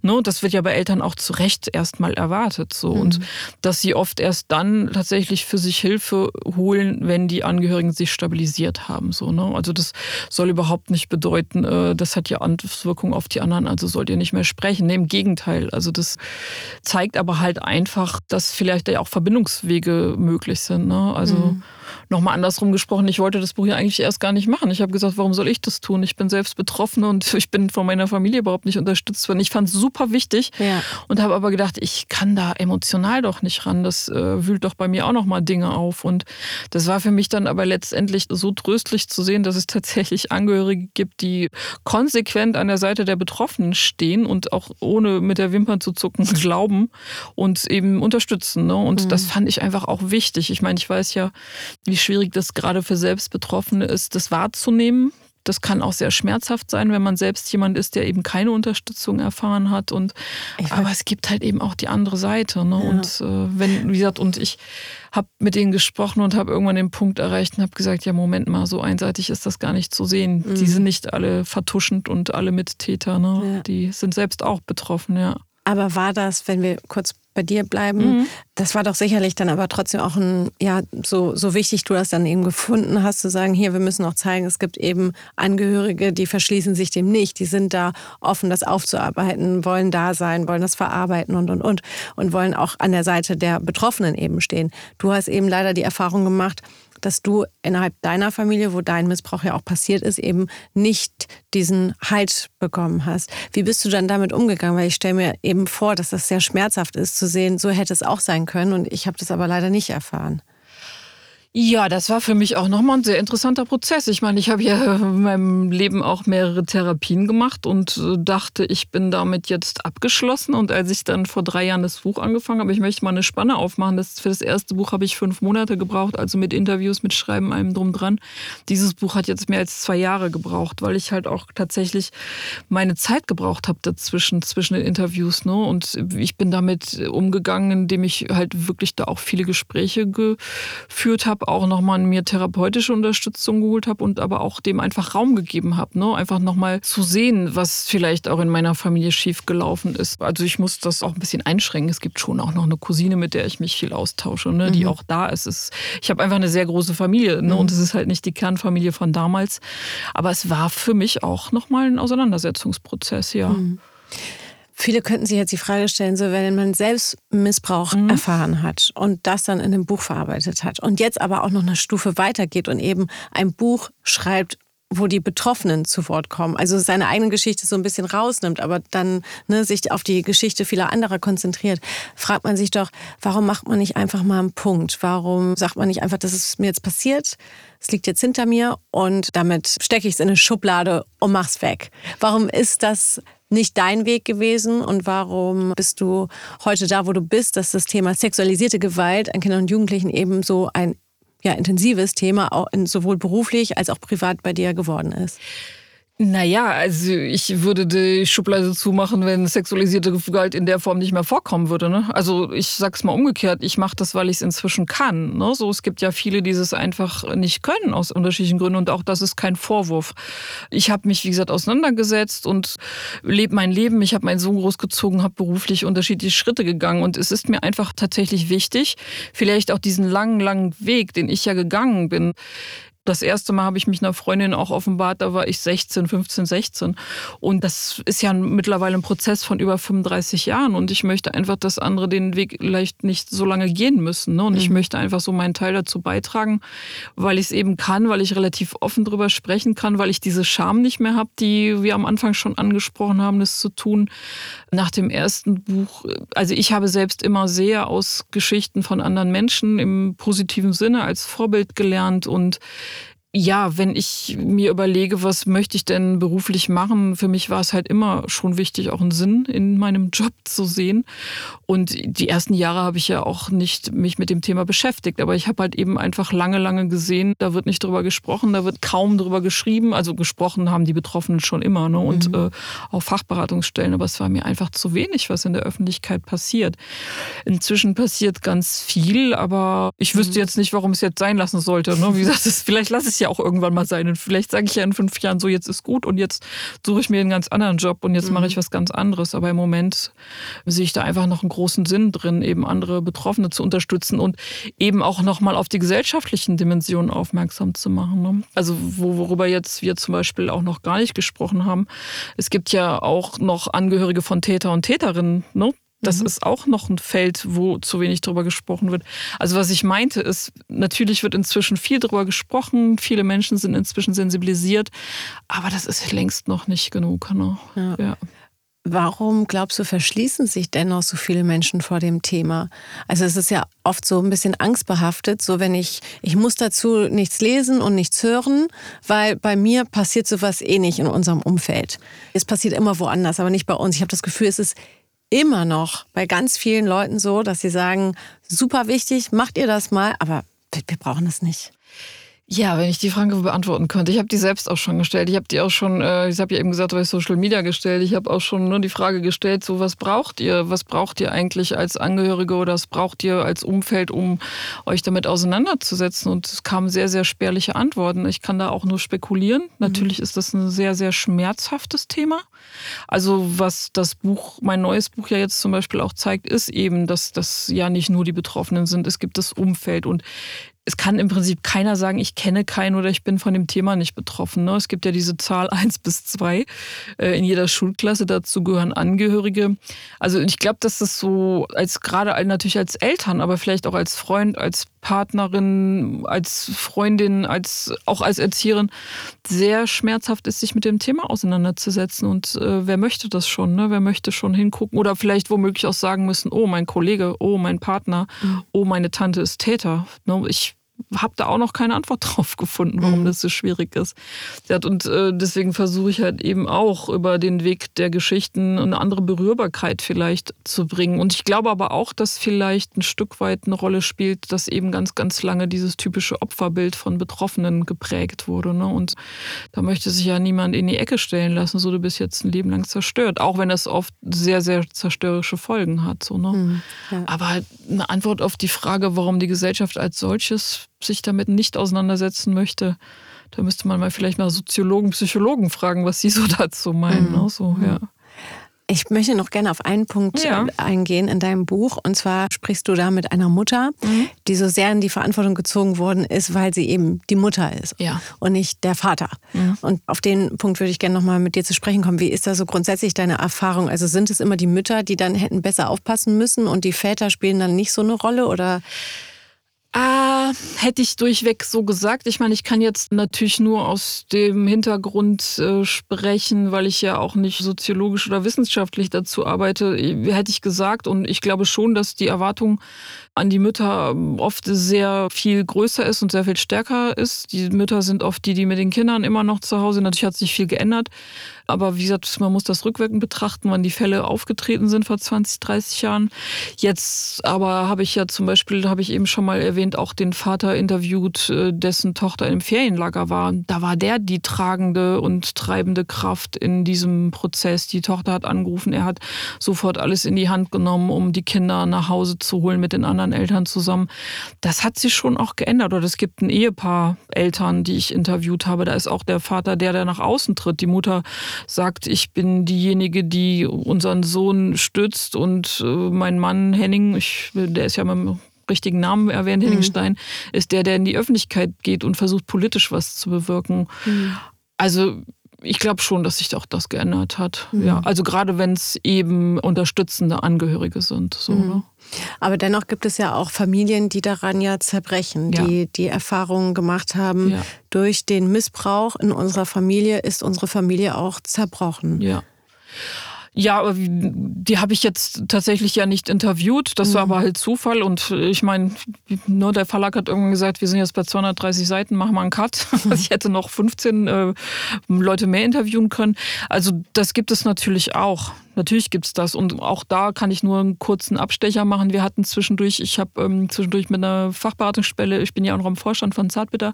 Ne? Das wird ja bei Eltern auch zu Recht erstmal erwartet. So. Mhm. Und dass sie oft erst dann tatsächlich für sich Hilfe holen, wenn die Angehörigen sich stabilisiert haben. So, ne? Also das soll überhaupt nicht bedeuten, äh, das hat ja Auswirkungen auf die anderen, also sollt ihr nicht mehr sprechen. Nee, Im Gegenteil. Also das zeigt aber halt einfach, dass vielleicht ja auch Verbindungswege möglich sind. Ne? Also mhm nochmal andersrum gesprochen, ich wollte das Buch ja eigentlich erst gar nicht machen. Ich habe gesagt, warum soll ich das tun? Ich bin selbst betroffen und ich bin von meiner Familie überhaupt nicht unterstützt worden. Ich fand es super wichtig ja. und habe aber gedacht, ich kann da emotional doch nicht ran. Das äh, wühlt doch bei mir auch nochmal Dinge auf. Und das war für mich dann aber letztendlich so tröstlich zu sehen, dass es tatsächlich Angehörige gibt, die konsequent an der Seite der Betroffenen stehen und auch ohne mit der Wimpern zu zucken glauben und eben unterstützen. Ne? Und mhm. das fand ich einfach auch wichtig. Ich meine, ich weiß ja, wie schwierig das gerade für Selbstbetroffene ist, das wahrzunehmen. Das kann auch sehr schmerzhaft sein, wenn man selbst jemand ist, der eben keine Unterstützung erfahren hat. Und aber es gibt halt eben auch die andere Seite. Ne? Ja. Und äh, wenn, wie gesagt, und ich habe mit denen gesprochen und habe irgendwann den Punkt erreicht und habe gesagt, ja, Moment mal, so einseitig ist das gar nicht zu sehen. Mhm. Die sind nicht alle vertuschend und alle Mittäter. Ne? Ja. Die sind selbst auch betroffen, ja. Aber war das, wenn wir kurz bei dir bleiben. Mhm. Das war doch sicherlich dann aber trotzdem auch ein, ja, so, so wichtig du das dann eben gefunden hast, zu sagen, hier, wir müssen auch zeigen, es gibt eben Angehörige, die verschließen sich dem nicht. Die sind da offen, das aufzuarbeiten, wollen da sein, wollen das verarbeiten und, und, und. Und wollen auch an der Seite der Betroffenen eben stehen. Du hast eben leider die Erfahrung gemacht, dass du innerhalb deiner Familie, wo dein Missbrauch ja auch passiert ist, eben nicht diesen Halt bekommen hast. Wie bist du dann damit umgegangen? Weil ich stelle mir eben vor, dass das sehr schmerzhaft ist zu sehen, so hätte es auch sein können und ich habe das aber leider nicht erfahren. Ja, das war für mich auch nochmal ein sehr interessanter Prozess. Ich meine, ich habe ja in meinem Leben auch mehrere Therapien gemacht und äh, dachte, ich bin damit jetzt abgeschlossen. Und als ich dann vor drei Jahren das Buch angefangen habe, ich möchte mal eine Spanne aufmachen. Das, für das erste Buch habe ich fünf Monate gebraucht, also mit Interviews, mit Schreiben, allem drum dran. Dieses Buch hat jetzt mehr als zwei Jahre gebraucht, weil ich halt auch tatsächlich meine Zeit gebraucht habe dazwischen, zwischen den Interviews. Ne? Und ich bin damit umgegangen, indem ich halt wirklich da auch viele Gespräche geführt habe auch nochmal mir therapeutische Unterstützung geholt habe und aber auch dem einfach Raum gegeben habe. Ne? Einfach nochmal zu sehen, was vielleicht auch in meiner Familie schiefgelaufen ist. Also ich muss das auch ein bisschen einschränken. Es gibt schon auch noch eine Cousine, mit der ich mich viel austausche, ne? die mhm. auch da ist. Es, ich habe einfach eine sehr große Familie ne? Mhm. und es ist halt nicht die Kernfamilie von damals. Aber es war für mich auch nochmal ein Auseinandersetzungsprozess, ja. Mhm. Viele könnten sich jetzt die Frage stellen, so wenn man selbst Missbrauch mhm. erfahren hat und das dann in einem Buch verarbeitet hat und jetzt aber auch noch eine Stufe weitergeht und eben ein Buch schreibt, wo die Betroffenen zu Wort kommen. Also seine eigene Geschichte so ein bisschen rausnimmt, aber dann ne, sich auf die Geschichte vieler anderer konzentriert, fragt man sich doch, warum macht man nicht einfach mal einen Punkt? Warum sagt man nicht einfach, das ist mir jetzt passiert, es liegt jetzt hinter mir und damit stecke ich es in eine Schublade und mach's weg? Warum ist das nicht dein Weg gewesen und warum bist du heute da, wo du bist, dass das Thema sexualisierte Gewalt an Kindern und Jugendlichen eben so ein ja, intensives Thema, auch in, sowohl beruflich als auch privat bei dir geworden ist? Naja, also ich würde die Schublade zumachen, wenn sexualisierte Gewalt in der Form nicht mehr vorkommen würde. Ne? Also ich sag's mal umgekehrt, ich mache das, weil ich es inzwischen kann. Ne? So, es gibt ja viele, die es einfach nicht können aus unterschiedlichen Gründen und auch das ist kein Vorwurf. Ich habe mich, wie gesagt, auseinandergesetzt und lebe mein Leben. Ich habe meinen Sohn großgezogen, habe beruflich unterschiedliche Schritte gegangen und es ist mir einfach tatsächlich wichtig, vielleicht auch diesen langen, langen Weg, den ich ja gegangen bin, das erste Mal habe ich mich einer Freundin auch offenbart, da war ich 16, 15, 16. Und das ist ja mittlerweile ein Prozess von über 35 Jahren. Und ich möchte einfach, dass andere den Weg vielleicht nicht so lange gehen müssen. Ne? Und mhm. ich möchte einfach so meinen Teil dazu beitragen, weil ich es eben kann, weil ich relativ offen drüber sprechen kann, weil ich diese Scham nicht mehr habe, die wir am Anfang schon angesprochen haben, das zu tun. Nach dem ersten Buch, also ich habe selbst immer sehr aus Geschichten von anderen Menschen im positiven Sinne als Vorbild gelernt und ja, wenn ich mir überlege, was möchte ich denn beruflich machen, für mich war es halt immer schon wichtig, auch einen Sinn in meinem Job zu sehen. Und die ersten Jahre habe ich ja auch nicht mich mit dem Thema beschäftigt, aber ich habe halt eben einfach lange, lange gesehen, da wird nicht drüber gesprochen, da wird kaum drüber geschrieben. Also gesprochen haben die Betroffenen schon immer ne? und mhm. äh, auch Fachberatungsstellen, aber es war mir einfach zu wenig, was in der Öffentlichkeit passiert. Inzwischen passiert ganz viel, aber ich wüsste mhm. jetzt nicht, warum es jetzt sein lassen sollte. Ne? Wie gesagt, vielleicht lasse ich es ja auch irgendwann mal sein. Und vielleicht sage ich ja in fünf Jahren so, jetzt ist gut und jetzt suche ich mir einen ganz anderen Job und jetzt mhm. mache ich was ganz anderes. Aber im Moment sehe ich da einfach noch einen großen Sinn drin, eben andere Betroffene zu unterstützen und eben auch nochmal auf die gesellschaftlichen Dimensionen aufmerksam zu machen. Ne? Also worüber jetzt wir zum Beispiel auch noch gar nicht gesprochen haben. Es gibt ja auch noch Angehörige von Täter und Täterinnen, ne? Das mhm. ist auch noch ein Feld, wo zu wenig drüber gesprochen wird. Also was ich meinte ist, natürlich wird inzwischen viel drüber gesprochen, viele Menschen sind inzwischen sensibilisiert, aber das ist längst noch nicht genug. Ne? Ja. ja. Warum glaubst du, verschließen sich dennoch so viele Menschen vor dem Thema? Also es ist ja oft so ein bisschen angstbehaftet, so wenn ich, ich muss dazu nichts lesen und nichts hören, weil bei mir passiert sowas eh nicht in unserem Umfeld. Es passiert immer woanders, aber nicht bei uns. Ich habe das Gefühl, es ist immer noch bei ganz vielen Leuten so, dass sie sagen, super wichtig, macht ihr das mal, aber wir, brauchen das nicht. Ja, wenn ich die Frage beantworten könnte. Ich habe die selbst auch schon gestellt. Ich habe die auch schon, äh, ich habe ja eben gesagt, bei Social Media gestellt. Ich habe auch schon nur die Frage gestellt, so was braucht ihr? Was braucht ihr eigentlich als Angehörige oder was braucht ihr als Umfeld, um euch damit auseinanderzusetzen? Und es kamen sehr, sehr spärliche Antworten. Ich kann da auch nur spekulieren. Mhm. Natürlich ist das ein sehr, sehr schmerzhaftes Thema. Also was das Buch, mein neues Buch ja jetzt zum Beispiel auch zeigt, ist eben, dass das ja nicht nur die Betroffenen sind. Es gibt das Umfeld und es kann im Prinzip keiner sagen, ich kenne keinen oder ich bin von dem Thema nicht betroffen. Ne? Es gibt ja diese Zahl 1 bis 2 äh, in jeder Schulklasse, dazu gehören Angehörige. Also ich glaube, dass das so als gerade natürlich als Eltern, aber vielleicht auch als Freund, als Partnerin, als Freundin, als auch als Erzieherin sehr schmerzhaft ist, sich mit dem Thema auseinanderzusetzen. Und äh, wer möchte das schon? Ne? Wer möchte schon hingucken oder vielleicht womöglich auch sagen müssen: Oh, mein Kollege, oh, mein Partner, mhm. oh, meine Tante ist Täter. Ne? Ich habe da auch noch keine Antwort drauf gefunden, warum mhm. das so schwierig ist. Und äh, deswegen versuche ich halt eben auch über den Weg der Geschichten eine andere Berührbarkeit vielleicht zu bringen. Und ich glaube aber auch, dass vielleicht ein Stück weit eine Rolle spielt, dass eben ganz, ganz lange dieses typische Opferbild von Betroffenen geprägt wurde. Ne? Und da möchte sich ja niemand in die Ecke stellen lassen, so du bist jetzt ein Leben lang zerstört, auch wenn das oft sehr, sehr zerstörerische Folgen hat. So, ne? Mhm, ja. Aber eine Antwort auf die Frage, warum die Gesellschaft als solches sich damit nicht auseinandersetzen möchte, da müsste man mal vielleicht mal Soziologen, Psychologen fragen, was sie so dazu meinen. Mhm. Ne? So, ja. Ich möchte noch gerne auf einen Punkt ja. eingehen in deinem Buch. Und zwar sprichst du da mit einer Mutter, mhm. die so sehr in die Verantwortung gezogen worden ist, weil sie eben die Mutter ist ja. und nicht der Vater. Mhm. Und auf den Punkt würde ich gerne nochmal mit dir zu sprechen kommen. Wie ist da so grundsätzlich deine Erfahrung? Also sind es immer die Mütter, die dann hätten besser aufpassen müssen und die Väter spielen dann nicht so eine Rolle? Oder Ah, hätte ich durchweg so gesagt. Ich meine, ich kann jetzt natürlich nur aus dem Hintergrund äh, sprechen, weil ich ja auch nicht soziologisch oder wissenschaftlich dazu arbeite. Hätte ich gesagt. Und ich glaube schon, dass die Erwartung an die Mütter ähm, oft sehr viel größer ist und sehr viel stärker ist. Die Mütter sind oft die, die mit den Kindern immer noch zu Hause. Natürlich hat sich viel geändert. Aber wie gesagt, man muss das rückwirkend betrachten, wann die Fälle aufgetreten sind vor 20, 30 Jahren. Jetzt aber habe ich ja zum Beispiel, habe ich eben schon mal erwähnt, auch den Vater interviewt, äh, dessen Tochter im Ferienlager war. Da war der die tragende und treibende Kraft in diesem Prozess. Die Tochter hat angerufen, er hat sofort alles in die Hand genommen, um die Kinder nach Hause zu holen mit den anderen Eltern zusammen. Das hat sich schon auch geändert. Oder es gibt ein Ehepaar Eltern, die ich interviewt habe. Da ist auch der Vater der, der nach außen tritt. Die Mutter sagt, ich bin diejenige, die unseren Sohn stützt und äh, mein Mann Henning, ich, der ist ja mit dem richtigen Namen erwähnt, mhm. Stein, ist der, der in die Öffentlichkeit geht und versucht politisch was zu bewirken. Mhm. Also ich glaube schon, dass sich auch das geändert hat. Mhm. Ja, also gerade wenn es eben unterstützende Angehörige sind. So, mhm. Ne? Aber dennoch gibt es ja auch Familien, die daran ja zerbrechen, ja. die die Erfahrungen gemacht haben, ja. durch den Missbrauch in unserer Familie ist unsere Familie auch zerbrochen. Ja. Ja, aber die habe ich jetzt tatsächlich ja nicht interviewt. Das war mhm. aber halt Zufall. Und ich meine, nur der Verlag hat irgendwann gesagt, wir sind jetzt bei 230 Seiten, machen wir einen Cut. Also ich hätte noch 15 äh, Leute mehr interviewen können. Also das gibt es natürlich auch. Natürlich gibt es das. Und auch da kann ich nur einen kurzen Abstecher machen. Wir hatten zwischendurch, ich habe ähm, zwischendurch mit einer Fachberatungsstelle, ich bin ja auch noch im Vorstand von Zartbitter,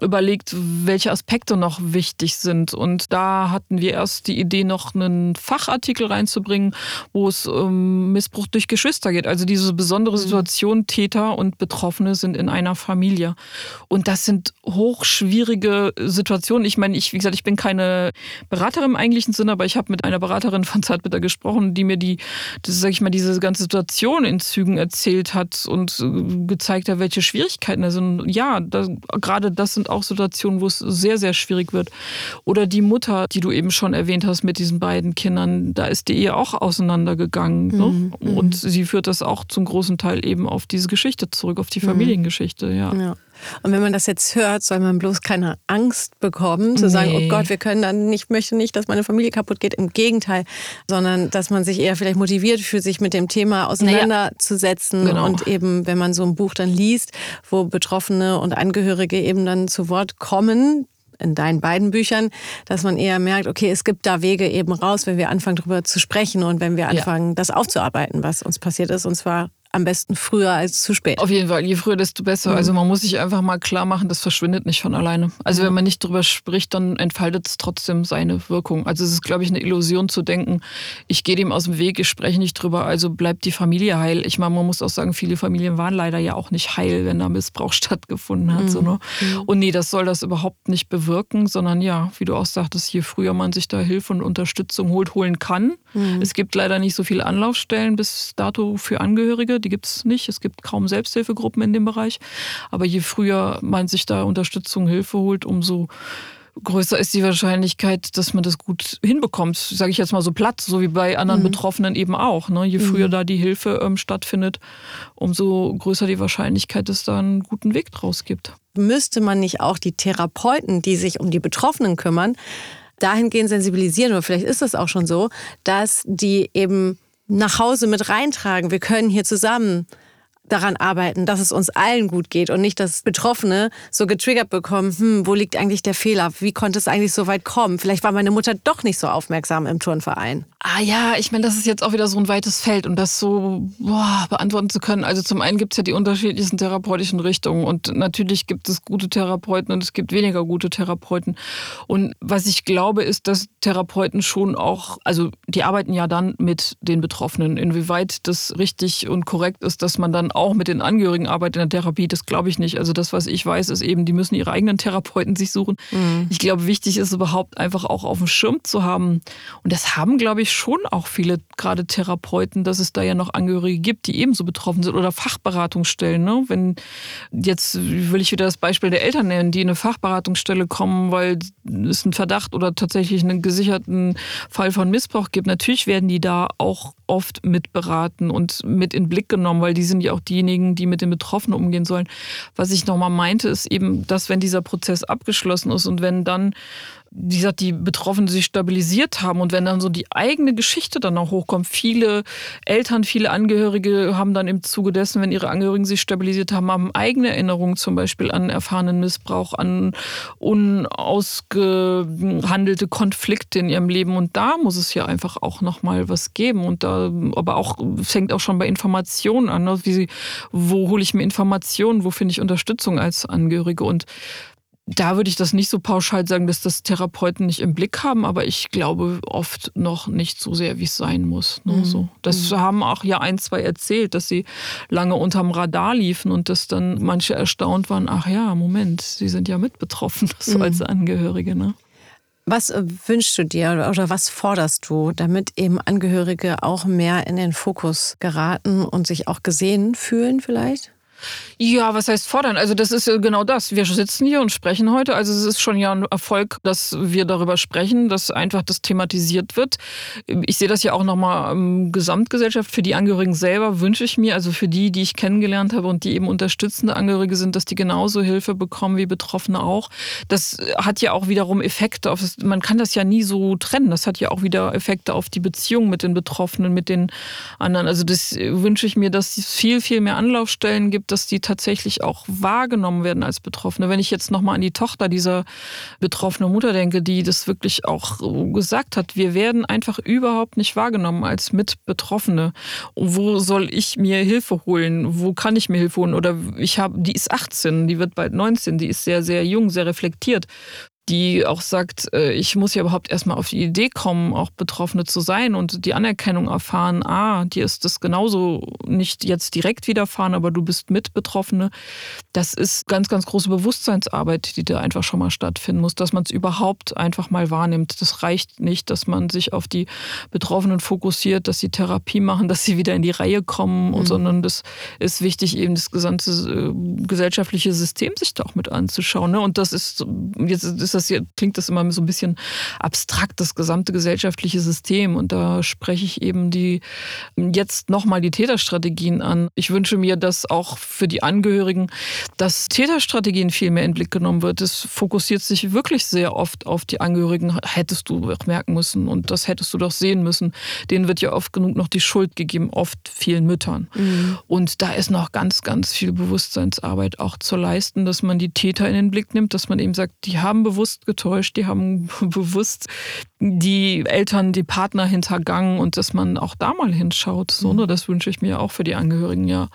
überlegt, welche Aspekte noch wichtig sind. Und da hatten wir erst die Idee, noch einen Fachartikel reinzubringen, wo es um Missbrauch durch Geschwister geht. Also diese besondere mhm. Situation, Täter und Betroffene sind in einer Familie. Und das sind hochschwierige Situationen. Ich meine, ich, wie gesagt, ich bin keine Beraterin im eigentlichen Sinne, aber ich habe mit einer Beraterin von Zartbitter mit gesprochen, die mir die, das, sag ich mal, diese ganze Situation in Zügen erzählt hat und äh, gezeigt hat, welche Schwierigkeiten da sind. Ja, da, gerade das sind auch Situationen, wo es sehr, sehr schwierig wird. Oder die Mutter, die du eben schon erwähnt hast mit diesen beiden Kindern, da ist die Ehe auch auseinandergegangen. Ne? Mhm, ne? Und sie führt das auch zum großen Teil eben auf diese Geschichte zurück, auf die mhm. Familiengeschichte, ja. ja. Und wenn man das jetzt hört, soll man bloß keine Angst bekommen, zu nee. sagen, oh Gott, wir können dann nicht, möchte nicht, dass meine Familie kaputt geht. Im Gegenteil, sondern dass man sich eher vielleicht motiviert fühlt, sich mit dem Thema auseinanderzusetzen. Naja, genau. Und eben, wenn man so ein Buch dann liest, wo Betroffene und Angehörige eben dann zu Wort kommen, in deinen beiden Büchern, dass man eher merkt, okay, es gibt da Wege eben raus, wenn wir anfangen, darüber zu sprechen und wenn wir anfangen, ja. das aufzuarbeiten, was uns passiert ist, und zwar am besten früher als zu spät. Auf jeden Fall, je früher, desto besser. Mhm. Also man muss sich einfach mal klar machen, das verschwindet nicht von alleine. Also mhm. wenn man nicht drüber spricht, dann entfaltet es trotzdem seine Wirkung. Also es ist, glaube ich, eine Illusion zu denken, ich gehe dem aus dem Weg, ich spreche nicht drüber, also bleibt die Familie heil. Ich meine, man muss auch sagen, viele Familien waren leider ja auch nicht heil, wenn da Missbrauch stattgefunden hat. Mhm. So, ne? Mhm. Und nee, das soll das überhaupt nicht bewirken, sondern ja, wie du auch sagtest, je früher man sich da Hilfe und Unterstützung holt, holen kann. Mhm. Es gibt leider nicht so viele Anlaufstellen bis dato für Angehörige, die gibt es nicht. Es gibt kaum Selbsthilfegruppen in dem Bereich. Aber je früher man sich da Unterstützung, Hilfe holt, umso größer ist die Wahrscheinlichkeit, dass man das gut hinbekommt, sage ich jetzt mal so platt, so wie bei anderen mhm. Betroffenen eben auch. Ne? Je früher mhm. da die Hilfe ähm, stattfindet, umso größer die Wahrscheinlichkeit, dass da einen guten Weg draus gibt. Müsste man nicht auch die Therapeuten, die sich um die Betroffenen kümmern, dahingehend sensibilisieren, oder vielleicht ist das auch schon so, dass die eben nach Hause mit reintragen. Wir können hier zusammen daran arbeiten, dass es uns allen gut geht und nicht, dass Betroffene so getriggert bekommen, hm, wo liegt eigentlich der Fehler? Wie konnte es eigentlich so weit kommen? Vielleicht war meine Mutter doch nicht so aufmerksam im Turnverein. Ah ja, ich meine, das ist jetzt auch wieder so ein weites Feld und das so boah, beantworten zu können. Also zum einen gibt es ja die unterschiedlichsten therapeutischen Richtungen und natürlich gibt es gute Therapeuten und es gibt weniger gute Therapeuten. Und was ich glaube, ist, dass Therapeuten schon auch, also die arbeiten ja dann mit den Betroffenen. Inwieweit das richtig und korrekt ist, dass man dann auch mit den Angehörigen arbeitet in der Therapie, das glaube ich nicht. Also das, was ich weiß, ist eben, die müssen ihre eigenen Therapeuten sich suchen. Mhm. Ich glaube, wichtig ist überhaupt einfach auch auf dem Schirm zu haben. Und das haben, glaube ich, schon auch viele, gerade Therapeuten, dass es da ja noch Angehörige gibt, die ebenso betroffen sind oder Fachberatungsstellen. Ne? Wenn jetzt will ich wieder das Beispiel der Eltern nennen, die in eine Fachberatungsstelle kommen, weil es einen Verdacht oder tatsächlich einen gesicherten Fall von Missbrauch gibt. Natürlich werden die da auch oft mitberaten und mit in den Blick genommen, weil die sind ja auch diejenigen, die mit den Betroffenen umgehen sollen. Was ich nochmal meinte, ist eben, dass wenn dieser Prozess abgeschlossen ist und wenn dann wie gesagt, die Betroffenen sich stabilisiert haben. Und wenn dann so die eigene Geschichte dann auch hochkommt, viele Eltern, viele Angehörige haben dann im Zuge dessen, wenn ihre Angehörigen sich stabilisiert haben, haben eigene Erinnerungen zum Beispiel an erfahrenen Missbrauch, an unausgehandelte Konflikte in ihrem Leben. Und da muss es ja einfach auch nochmal was geben. Und da, aber auch, fängt auch schon bei Informationen an, ne? wie, wo hole ich mir Informationen, wo finde ich Unterstützung als Angehörige? Und da würde ich das nicht so pauschal sagen, dass das Therapeuten nicht im Blick haben, aber ich glaube oft noch nicht so sehr, wie es sein muss. Ne? Mhm. So. Das mhm. haben auch ja ein, zwei erzählt, dass sie lange unterm Radar liefen und dass dann manche erstaunt waren, ach ja, Moment, sie sind ja mit betroffen, so mhm. als Angehörige. Ne? Was äh, wünschst du dir oder was forderst du, damit eben Angehörige auch mehr in den Fokus geraten und sich auch gesehen fühlen vielleicht? Ja, was heißt fordern? Also das ist ja genau das. Wir sitzen hier und sprechen heute. Also es ist schon ja ein Erfolg, dass wir darüber sprechen, dass einfach das thematisiert wird. Ich sehe das ja auch nochmal im Gesamtgesellschaft. Für die Angehörigen selber wünsche ich mir, also für die, die ich kennengelernt habe und die eben unterstützende Angehörige sind, dass die genauso Hilfe bekommen wie Betroffene auch. Das hat ja auch wiederum Effekte auf, man kann das ja nie so trennen. Das hat ja auch wieder Effekte auf die Beziehung mit den Betroffenen, mit den anderen. Also das wünsche ich mir, dass es viel, viel mehr Anlaufstellen gibt, dass die tatsächlich auch wahrgenommen werden als Betroffene. Wenn ich jetzt nochmal an die Tochter dieser betroffenen Mutter denke, die das wirklich auch gesagt hat, wir werden einfach überhaupt nicht wahrgenommen als Mitbetroffene. Wo soll ich mir Hilfe holen? Wo kann ich mir Hilfe holen? Oder ich habe, die ist 18, die wird bald 19, die ist sehr, sehr jung, sehr reflektiert die auch sagt, äh, ich muss ja überhaupt erstmal auf die Idee kommen, auch Betroffene zu sein und die Anerkennung erfahren, ah, dir ist das genauso nicht jetzt direkt widerfahren, aber du bist mit Betroffene. Das ist ganz, ganz große Bewusstseinsarbeit, die da einfach schon mal stattfinden muss, dass man es überhaupt einfach mal wahrnimmt. Das reicht nicht, dass man sich auf die Betroffenen fokussiert, dass sie Therapie machen, dass sie wieder in die Reihe kommen, mhm. sondern das ist wichtig, eben das gesamte äh, gesellschaftliche System sich da auch mit anzuschauen. Ne? Und das ist, jetzt ist das hier, klingt das immer so ein bisschen abstrakt, das gesamte gesellschaftliche System. Und da spreche ich eben die jetzt nochmal die Täterstrategien an. Ich wünsche mir, dass auch für die Angehörigen, dass Täterstrategien viel mehr in den Blick genommen wird. Es fokussiert sich wirklich sehr oft auf die Angehörigen. Hättest du auch merken müssen und das hättest du doch sehen müssen. Denen wird ja oft genug noch die Schuld gegeben, oft vielen Müttern. Mhm. Und da ist noch ganz, ganz viel Bewusstseinsarbeit auch zu leisten, dass man die Täter in den Blick nimmt, dass man eben sagt, die haben bewusst getäuscht, die haben bewusst die Eltern, die Partner hintergangen und dass man auch da mal hinschaut. So, ne? Das wünsche ich mir auch für die Angehörigen, ja.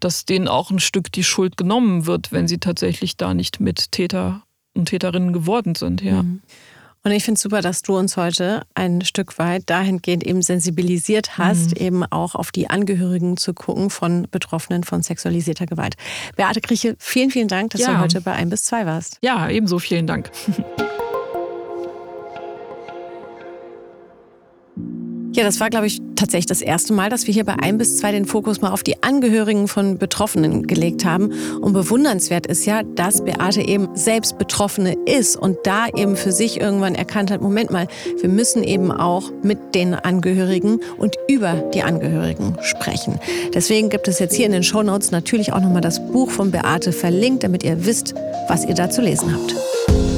Dass denen auch ein Stück die Schuld genommen wird, wenn sie tatsächlich da nicht mit Täter und Täterinnen geworden sind, ja. Mhm. Und ich finde es super, dass du uns heute ein Stück weit dahingehend eben sensibilisiert hast, mhm. eben auch auf die Angehörigen zu gucken von Betroffenen von sexualisierter Gewalt. Beate Grieche, vielen, vielen Dank, dass ja. du heute bei 1 bis 2 warst. Ja, ebenso vielen Dank. Ja, das war, glaube ich, tatsächlich das erste Mal, dass wir hier bei 1 bis 2 den Fokus mal auf die Angehörigen von Betroffenen gelegt haben. Und bewundernswert ist ja, dass Beate eben selbst Betroffene ist und da eben für sich irgendwann erkannt hat, Moment mal, wir müssen eben auch mit den Angehörigen und über die Angehörigen sprechen. Deswegen gibt es jetzt hier in den Shownotes natürlich auch nochmal das Buch von Beate verlinkt, damit ihr wisst, was ihr da zu lesen habt.